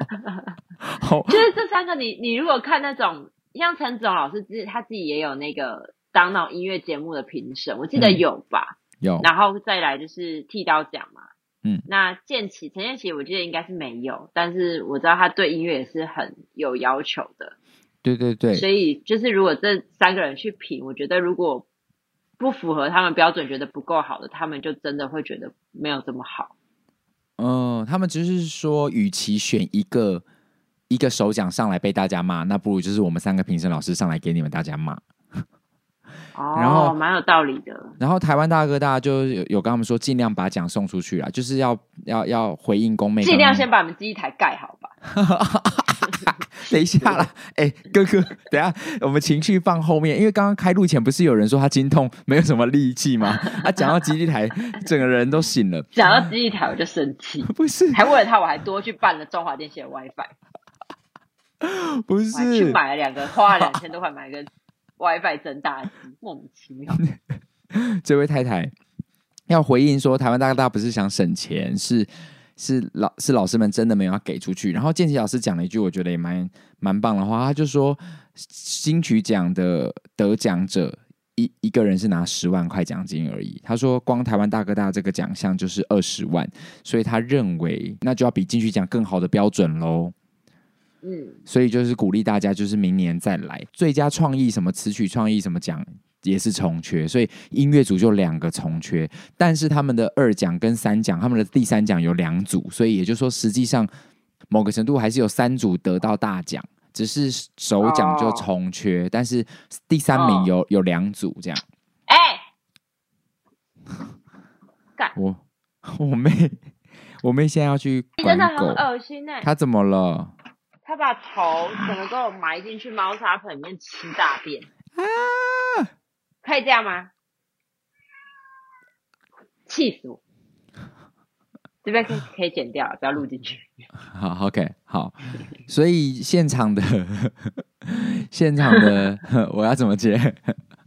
好，就是这三个你，你你如果看那种像陈子龙老师自己他自己也有那个当那种音乐节目的评审，我记得有吧？嗯、有，然后再来就是剃刀奖嘛，嗯，那建奇陈建奇我记得应该是没有，但是我知道他对音乐也是很有要求的，对对对，所以就是如果这三个人去评，我觉得如果不符合他们标准，觉得不够好的，他们就真的会觉得没有这么好。嗯、呃，他们只是说，与其选一个。一个首奖上来被大家骂，那不如就是我们三个评审老师上来给你们大家骂。[laughs] 哦，然后蛮有道理的。然后台湾大哥大就有有跟他们说，尽量把奖送出去啊，就是要要要回应公妹，尽量先把你们机台盖好吧。[laughs] 等一下啦，[laughs] 哎、欸，哥哥，等一下我们情绪放后面，因为刚刚开录前不是有人说他经痛没有什么力气吗？他、啊、讲到基地台，整个人都醒了。讲到基地台我就生气，不是，还为了他我还多去办了中华电信的 WiFi。[laughs] 不是，去买了两个，花了两千多块买个 WiFi 增大机，莫名其妙。[laughs] 这位太太要回应说，台湾大哥大不是想省钱，是是老是老师们真的没有要给出去。然后建奇老师讲了一句，我觉得也蛮蛮棒的话，他就说金曲奖的得奖者一一个人是拿十万块奖金而已。他说光台湾大哥大这个奖项就是二十万，所以他认为那就要比金曲奖更好的标准喽。嗯，所以就是鼓励大家，就是明年再来。最佳创意什么词曲创意什么奖也是重缺，所以音乐组就两个重缺，但是他们的二奖跟三奖，他们的第三奖有两组，所以也就是说，实际上某个程度还是有三组得到大奖，只是首奖就重缺，哦，但是第三名有，哦，有两组这样。哎，干。我我妹我妹现在要去管狗，你真的很恶心哎，她怎么了？他把头整个都埋进去猫砂盆里面吃大便啊！可以这样吗？气死我！这边可以可以剪掉，不要录进去。[laughs] 好，OK，好。所以现场的现场的我要怎么接？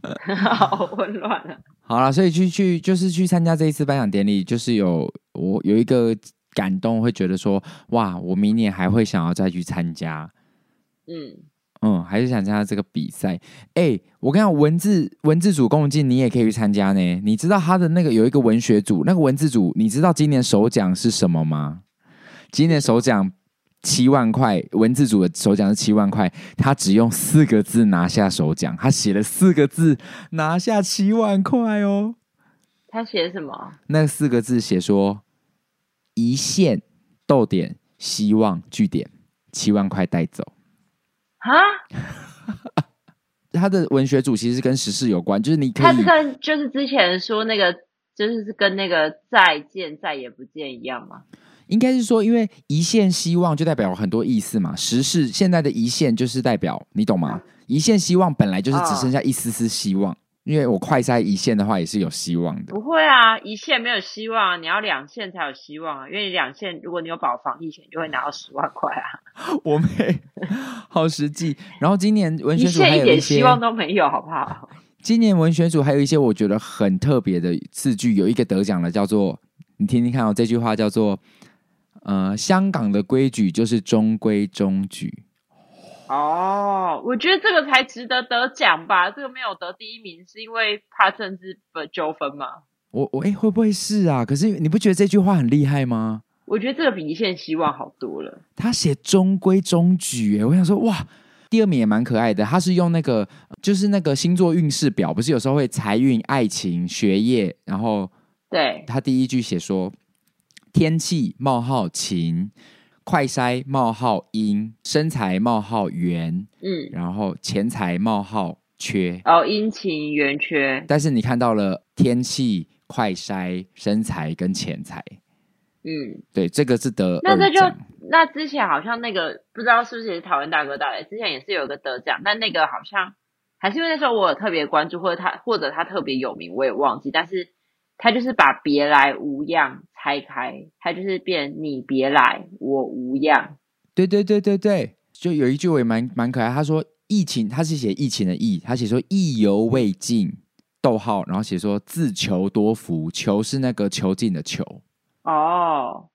[laughs] 好混乱啊！好了，所以去去就是去参加这一次颁奖典礼，就是有我有一个感动，会觉得说哇，我明年还会想要再去参加。嗯嗯，还是想参加这个比赛。哎、欸，我跟你讲，文字文字组共进，你也可以去参加呢。你知道他的那个有一个文学组，那个文字组，你知道今年首奖是什么吗？今年首奖。七万块，文字组的首奖是七万块，他只用四个字拿下首奖，他写了四个字拿下七万块哦。他写什么？那四个字写说一线逗点希望据点七万块带走。啊？[laughs] 他的文学主其实是跟时事有关，就是你可以，他是跟就是之前说那个，就是跟那个再见再也不见一样吗？应该是说，因为一线希望就代表很多意思嘛。时事现在的一线就是代表，你懂吗？一线希望本来就是只剩下一丝丝希望。因为我快筛一线的话也是有希望的。不会啊，一线没有希望，你要两线才有希望啊。因为两线，如果你有保防疫险，就会拿到十万块啊。[laughs] 我没，好实际。然后今年文学组还有一点希望都没有，好不好？今年文学组还有一些我觉得很特别的字句，有一个得奖的叫做，你听听看哦，这句话叫做。呃，香港的规矩就是中规中矩。哦，我觉得这个才值得得奖吧。这个没有得第一名，是因为怕政治的纠纷吗？我我哎，会不会是啊？可是你不觉得这句话很厉害吗？我觉得这个比一线希望好多了。他写中规中矩，哎，我想说哇，第二名也蛮可爱的。他是用那个，就是那个星座运势表，不是有时候会财运、爱情、学业，然后对，他第一句写说。天气冒号晴，快筛冒号阴，身材冒号圆，嗯，然后钱财冒号缺。哦，阴晴圆缺。但是你看到了天气、快筛、身材跟钱财，嗯，对，这个是得。那这就那之前好像那个不知道是不是也是台湾大哥大嘞？之前也是有个得奖，但那个好像还是因为那时候我有特别关注，或者他或者他特别有名，我也忘记，但是。他就是把别来无恙拆开，他就是变你别来我无恙。对对对对对，就有一句我也蛮蛮可爱，他说疫情，他是写疫情的疫，他写说意犹未尽，逗号，然后写说自求多福，求是那个囚禁的囚。哦，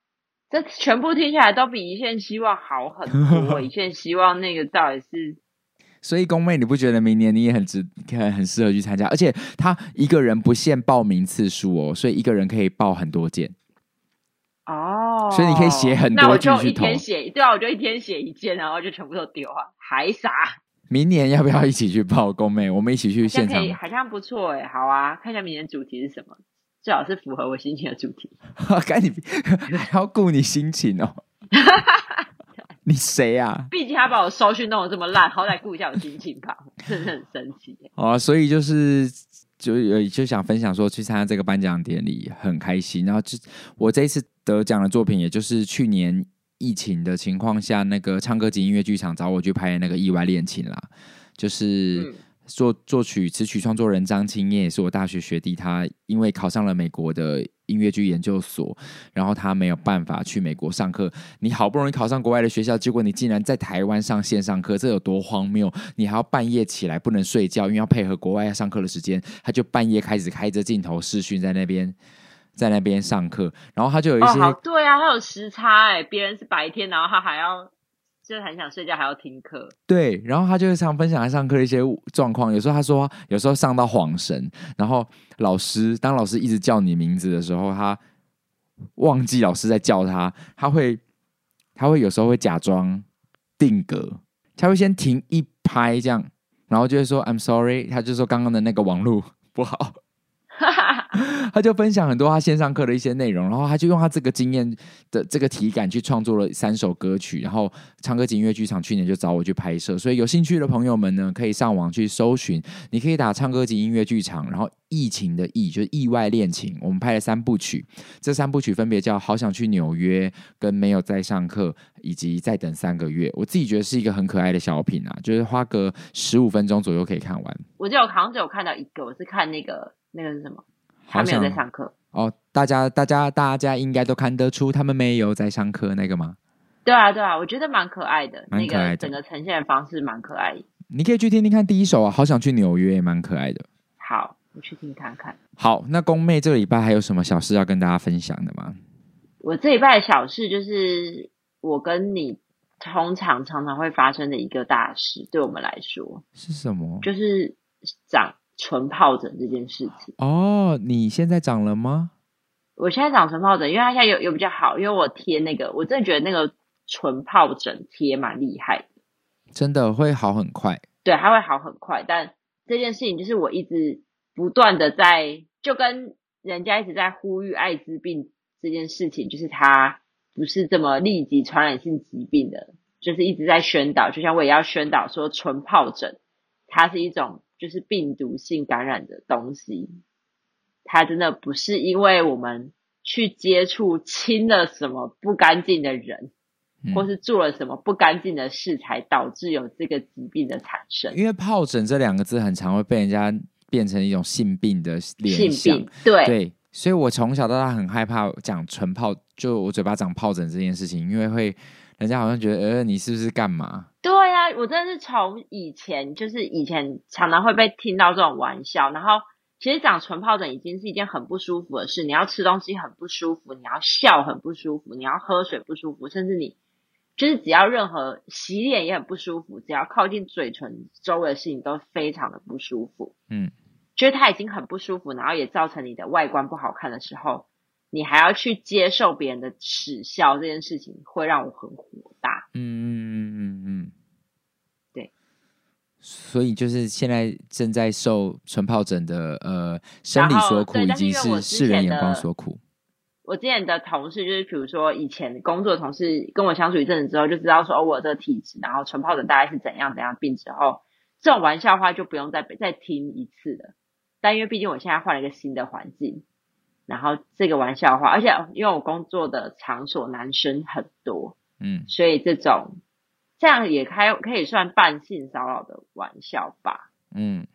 这全部听起来都比一线希望好很多。一线希望那个到底是。所以宫妹，你不觉得明年你也很值，很很适合去参加？而且他一个人不限报名次数哦，所以一个人可以报很多件。哦，所以你可以写很多句。那我就一天写，对啊，我就一天写一件，然后就全部都丢啊，还傻。明年要不要一起去报工妹？我们一起去现场，好像，好像不错哎。好啊，看一下明年主题是什么，最好是符合我心情的主题。[laughs] 赶紧还要顾你心情哦。[laughs] 你谁啊？毕竟他把我收讯弄得这么烂，好歹顾一下我心情吧，真的很生气。好啊，所以就是就呃就想分享说，去参加这个颁奖典礼很开心。然后就我这一次得奖的作品，也就是去年疫情的情况下，那个唱歌及音乐剧场找我去拍那个《意外恋情》啦，就是。嗯作作曲词曲创作人张青燕也是我大学学弟，他因为考上了美国的音乐剧研究所，然后他没有办法去美国上课。你好不容易考上国外的学校，结果你竟然在台湾上线上课，这有多荒谬？你还要半夜起来不能睡觉，因为要配合国外要上课的时间，他就半夜开始开着镜头视讯在那边在那边上课，然后他就有一些、哦、对啊，他有时差哎，别人是白天，然后他还要。就是很想睡觉，还要听课。对，然后他就会常分享他上课的一些状况。有时候他说，有时候上到恍神，然后老师当老师一直叫你名字的时候，他忘记老师在叫他，他会他会有时候会假装定格，他会先停一拍这样，然后就会说 I'm sorry，他就说刚刚的那个网络不好。[laughs] 他就分享很多他线上课的一些内容，然后他就用他这个经验的这个体感去创作了三首歌曲，然后唱歌级音乐剧场。去年就找我去拍摄，所以有兴趣的朋友们呢，可以上网去搜寻，你可以打唱歌级音乐剧场，然后疫情的疫就是意外恋情，我们拍了三部曲，这三部曲分别叫好想去纽约、跟没有在上课以及再等三个月，我自己觉得是一个很可爱的小品啊，就是花个十五分钟左右可以看完。我就好像只有看到一个，我是看那个。那个是什么？他没有在上课哦。大家、大家、大家应该都看得出他们没有在上课那个吗？对啊，对啊，我觉得蛮可爱的，蛮可爱的。那个整个呈现的方式蛮可爱的。你可以去听听看第一首啊，好想去纽约，蛮可爱的。好，我去听看看。好，那宫妹这个礼拜还有什么小事要跟大家分享的吗？我这礼拜的小事就是我跟你通常常常会发生的一个大事，对我们来说是什么？就是长唇疱疹这件事情。哦，你现在长了吗？我现在长唇疱疹，因为它现在有有比较好，因为我贴那个，我真的觉得那个唇疱疹贴蛮厉害的，真的会好很快。对，它会好很快，但这件事情就是我一直不断的在，就跟人家一直在呼吁艾滋病这件事情，就是它不是这么立即传染性疾病的，就是一直在宣导，就像我也要宣导说唇疱疹，它是一种就是病毒性感染的东西。它真的不是因为我们去接触亲了什么不干净的人，嗯、或是做了什么不干净的事，才导致有这个疾病的产生。因为疱疹这两个字很常会被人家变成一种性病的联想，性病，对对，所以我从小到大很害怕讲唇疱，就我嘴巴长疱疹这件事情，因为会人家好像觉得，呃，你是不是干嘛？对我真的是从以前就是以前常常会被听到这种玩笑，然后。其实长唇疱疹已经是一件很不舒服的事，你要吃东西很不舒服，你要笑很不舒服，你要喝水不舒服，甚至你就是只要任何洗脸也很不舒服，只要靠近嘴唇周围的事情都非常的不舒服。嗯，觉得它已经很不舒服，然后也造成你的外观不好看的时候，你还要去接受别人的耻笑，这件事情会让我很火大。嗯嗯嗯嗯嗯。所以就是现在正在受纯疱疹的呃生理所苦，以及是世人眼光所苦。我之前的同事就是，比如说以前工作的同事跟我相处一阵子之后，就知道说哦，我的体质，然后纯疱疹大概是怎样怎样病之后，这种玩笑话就不用再再听一次了。但因为毕竟我现在换了一个新的环境，然后这个玩笑话，而且因为我工作的场所男生很多，嗯，所以这种。这样也开可以算半性骚扰的玩笑吧？嗯，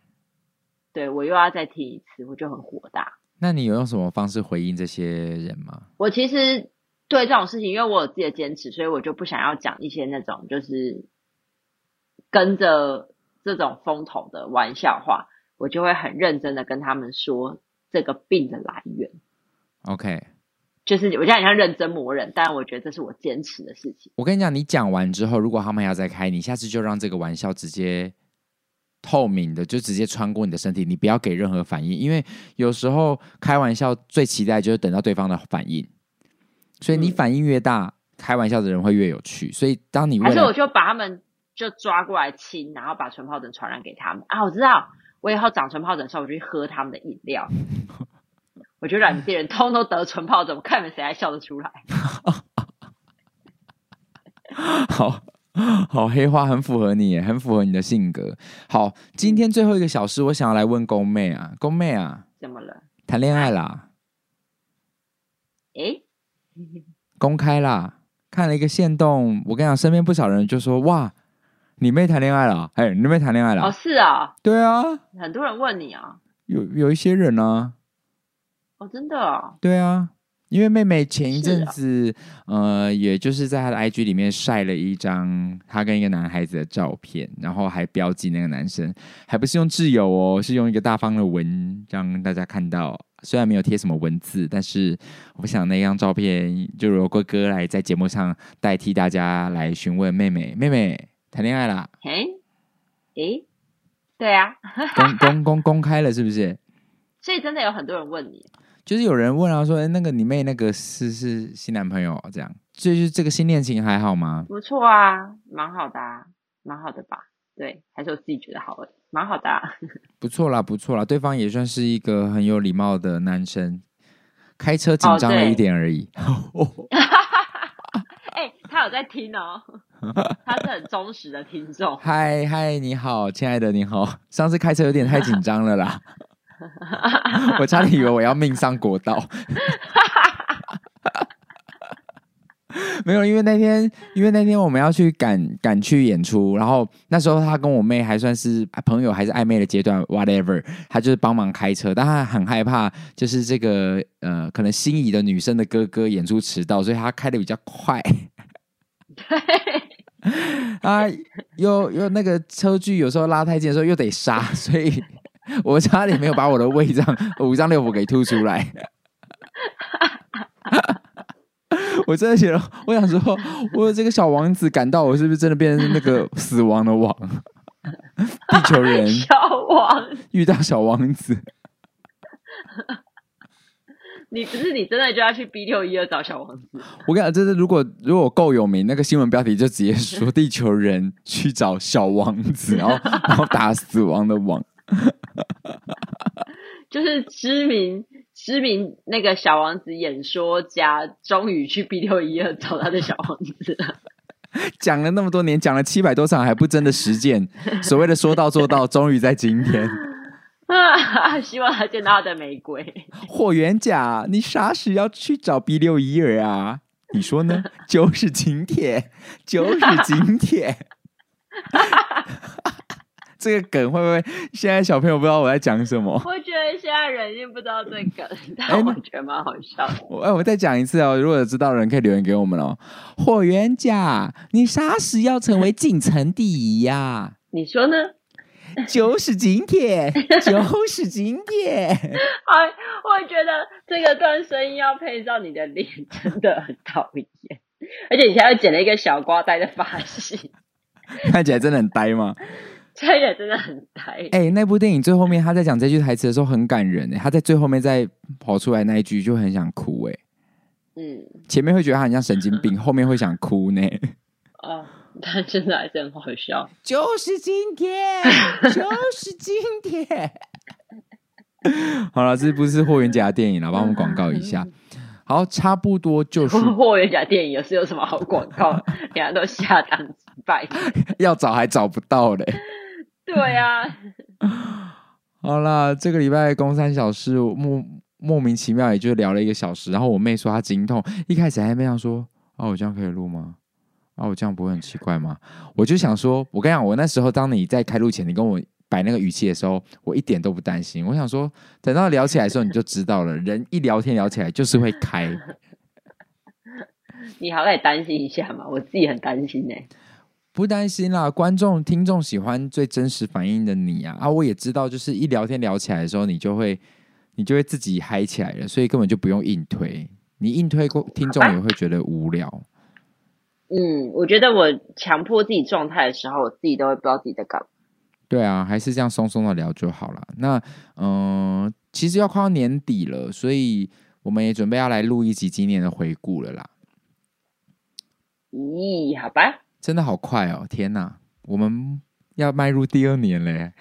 对，我又要再听一次，我就很火大。那你有用什么方式回应这些人吗？我其实对这种事情，因为我有自己的坚持，所以我就不想要讲一些那种就是跟着这种风头的玩笑话，我就会很认真的跟他们说这个病的来源。OK。就是我现在很像认真磨人，但我觉得这是我坚持的事情。我跟你讲，你讲完之后，如果他们要再开，你下次就让这个玩笑直接透明的，就直接穿过你的身体，你不要给任何反应，因为有时候开玩笑最期待就是等到对方的反应，所以你反应越大，嗯、开玩笑的人会越有趣。所以当你还是我就把他们就抓过来亲，然后把唇疱疹传染给他们啊！我知道，我以后长唇疱疹的时候，我就去喝他们的饮料。[laughs] 我觉得两地人通通得唇疱疹，我看你们谁还笑得出来？[laughs] 好 [laughs] 好黑花，很符合你，很符合你的性格。好，今天最后一个小时，我想要来问宫妹啊，宫妹啊，怎么了？谈恋爱啦？诶，公开啦！看了一个线动，我跟你讲，身边不少人就说：“哇，你妹谈恋爱了？哎，你妹谈恋爱了？”哦，是啊，对啊，很多人问你啊，有有一些人呢、啊。哦，真的哦？对啊，因为妹妹前一阵子，啊、呃，也就是在她的 IG 里面晒了一张她跟一个男孩子的照片，然后还标记那个男生，还不是用挚友哦，是用一个大方的文让大家看到。虽然没有贴什么文字，但是我想那张照片就由哥哥来在节目上代替大家来询问妹妹，妹妹谈恋爱啦？哎，诶，对啊，公公公公开了是不是？所以真的有很多人问你。就是有人问啊，说，哎，那个你妹那个是是新男朋友这样，就是这个新恋情还好吗？不错啊，蛮好的啊，蛮好的吧？对，还是我自己觉得好的，蛮好的啊。[laughs] 不错啦，不错啦，对方也算是一个很有礼貌的男生，开车紧张了一点而已。[laughs] 哎、欸，他有在听哦，他是很忠实的听众。[laughs] 嗨嗨，你好，亲爱的，你好。上次开车有点太紧张了啦。[laughs] 我差点以为我要命丧国道，[laughs] 没有，因为那天，因为那天我们要去赶赶去演出，然后那时候他跟我妹还算是朋友，还是暧昧的阶段，whatever，他就是帮忙开车，但他很害怕，就是这个呃，可能心仪的女生的哥哥演出迟到，所以他开的比较快，对，[laughs] 啊，又又那个车距有时候拉太近的时候又得刹，所以。我差点没有把我的胃脏五脏六腑给吐出来。我真的觉得，我想说，我有这个小王子感到我是不是真的变成那个死亡的王？地球人小王遇到小王子。你不是你真的就要去 B 六一二找小王子？我跟你讲，这是如果如果够有名，那个新闻标题就直接说地球人去找小王子，然后然后打死亡的王，就是知名知名那个小王子演说家，终于去 B 六一二找他的小王子了。[laughs] 讲了那么多年，讲了七百多场，还不真的实践，所谓的说到做到，终于在今天。啊！[laughs] 希望他见到他的玫瑰。[laughs] 霍元甲，你啥时要去找 B 六一二啊？你说呢？就是今天，就是今天。这个梗会不会现在小朋友不知道我在讲什么？我觉得现在人已经不知道这个梗，[laughs] 但我觉得蛮好笑的。我哎，我再讲一次哦，如果有知道的人可以留言给我们哦。霍元甲，你啥时要成为京城第一呀、啊？你说呢？就是今天，就是今天。[laughs] 哎，我觉得这个段声音要配上你的脸，真的很讨厌。而且你现在又剪了一个小瓜呆的发型，[laughs] 看起来真的很呆吗？这也真的很呆。哎、欸，那部电影最后面他在讲这句台词的时候很感人哎，他在最后面再跑出来那一句就很想哭哎。嗯，前面会觉得他很像神经病，[laughs] 后面会想哭呢。哦。但真的还是很好笑，就是今天，[laughs] 就是今天。好了，这不是霍元甲电影了，帮我们广告一下。好，差不多就是 [laughs] 霍元甲电影，有是有什么好广告？人家都下档几百，要找还找不到嘞。对呀、啊。[laughs] 好啦，这个礼拜工三小事莫莫名其妙也就聊了一个小时，然后我妹说她经痛，一开始还没想说，哦，我这样可以录吗？啊，我这样不会很奇怪吗？我就想说，我跟你讲，我那时候当你在开录前，你跟我摆那个语气的时候，我一点都不担心。我想说，等到聊起来的时候，你就知道了。人一聊天聊起来就是会开。[laughs] 你好歹担心一下嘛，我自己很担心呢、欸。不担心啦，观众听众喜欢最真实反应的你啊！啊，我也知道，就是一聊天聊起来的时候，你就会你就会自己嗨起来了，所以根本就不用硬推。你硬推过，听众也会觉得无聊。嗯，我觉得我强迫自己状态的时候，我自己都会不知道自己在干嘛。对啊，还是这样松松的聊就好了。那嗯、呃，其实要快到年底了，所以我们也准备要来录一集今年的回顾了啦。咦，好吧。真的好快哦！天哪，我们要迈入第二年嘞。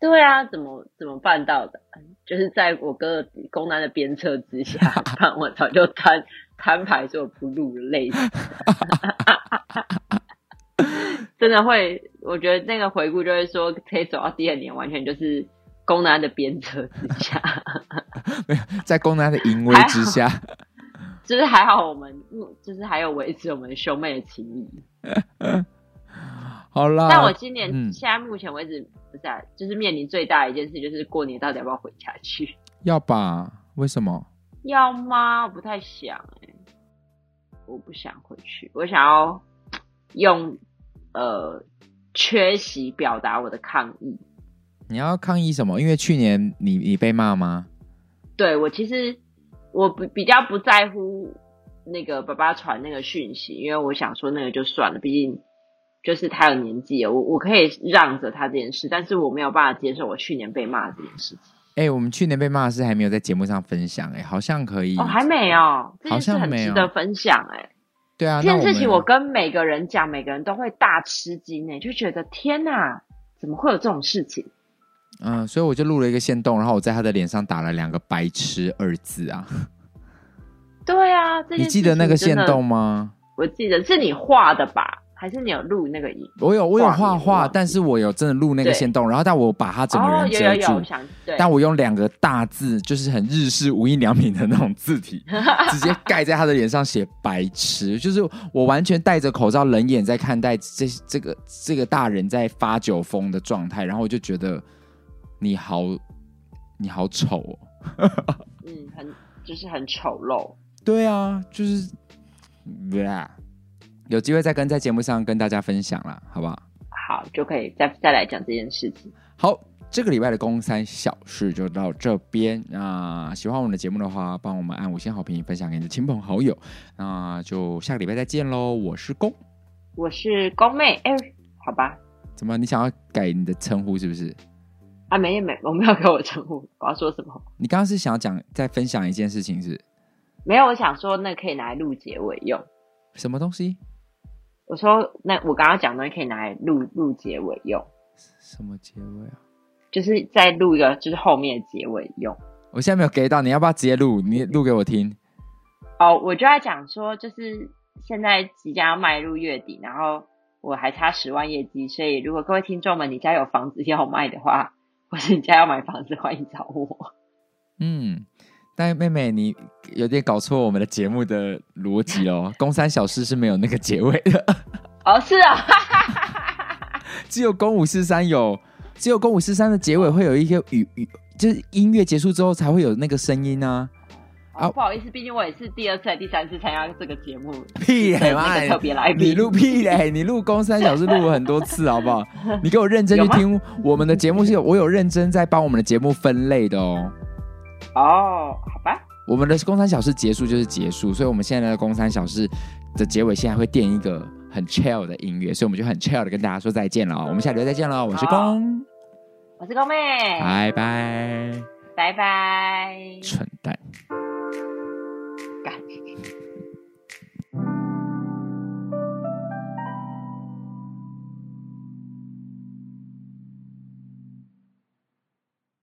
对啊，怎么怎么办到的？就是在我哥公男的鞭策之下，[laughs] 我早就摊摊牌说不录了，累死。真的会，我觉得那个回顾就是说，可以走到第二年，完全就是公男的鞭策之下。[laughs] 没有，在公男的淫威之下，[laughs] 就是还好我们，就是还有维持我们兄妹的情谊。[laughs] 好啦，但我今年现在目前为止，不是啊，就是面临最大的一件事，就是过年到底要不要回家去？[laughs] 要吧？为什么？要吗？我不太想哎、欸，我不想回去，我想要用呃缺席表达我的抗议。你要抗议什么？因为去年你你被骂吗？对，我其实我比比较不在乎那个爸爸传那个讯息，因为我想说那个就算了，毕竟。就是他有年纪了，我我可以让着他这件事，但是我没有办法接受我去年被骂这件事情。哎、欸，我们去年被骂的事还没有在节目上分享、欸，哎，好像可以哦，还没有，好像很值得分享、欸，哎，对啊，这件事情我跟每个人讲，每个人都会大吃惊，哎，就觉得天哪，怎么会有这种事情？嗯，所以我就录了一个线动，然后我在他的脸上打了两个“白痴”二字啊。对啊，你记得那个线动吗？我记得是你画的吧？还是你有录那个影？我有，我有画画，但是我有真的录那个线动，然后但我把他整个人遮住，哦、有有有但我用两个大字，就是很日式无印良品的那种字体，直接 [laughs] 盖在他的脸上写“白痴”，就是我完全戴着口罩，冷眼在看待这这个这个大人在发酒疯的状态，然后我就觉得你好，你好丑哦，嗯，很就是很丑陋，对啊，就是，啊有机会再跟在节目上跟大家分享啦，好不好？好，就可以再再来讲这件事情。好，这个礼拜的公三小事就到这边。那喜欢我们的节目的话，帮我们按五星好评，分享给你的亲朋好友。那就下个礼拜再见喽！我是公，我是公妹。哎，好吧。怎么？你想要改你的称呼是不是？啊，没没，我没有给我称呼。我要说什么？你刚刚是想要讲再分享一件事情是，是？没有，我想说那可以拿来录结尾用。什么东西？我说那我刚刚讲的东西可以拿来录录结尾用。什么结尾啊？就是再录一个，就是后面的结尾用。我现在没有给到，你要不要直接录？你录给我听。哦，我就在讲说，就是现在即将要迈入月底，然后我还差十万业绩，所以如果各位听众们，你家有房子要卖的话，或是你家要买房子，欢迎找我。嗯，但妹妹，你有点搞错我们的节目的逻辑哦。公三小事是没有那个结尾的。[laughs] 哦，是啊，只有公五四三有。只有公五四三的结尾会有一些语语，就是音乐结束之后才会有那个声音啊。啊，不好意思，毕竟我也是第二次、还第三次参加这个节目。屁嘞妈！特别来宾，你录屁嘞！你录公三小时录了很多次，好不好？[laughs] 你给我认真去听我们的节目，是有我有认真在帮我们的节目分类的哦。哦，好吧。我们的公三小时结束就是结束，所以我们现在的公三小时的结尾现在会垫一个很 chill 的音乐，所以我们就很 chill 的跟大家说再见了。我们下礼拜再见了，我是公。我是公妹，拜拜，拜拜，蠢蛋，感。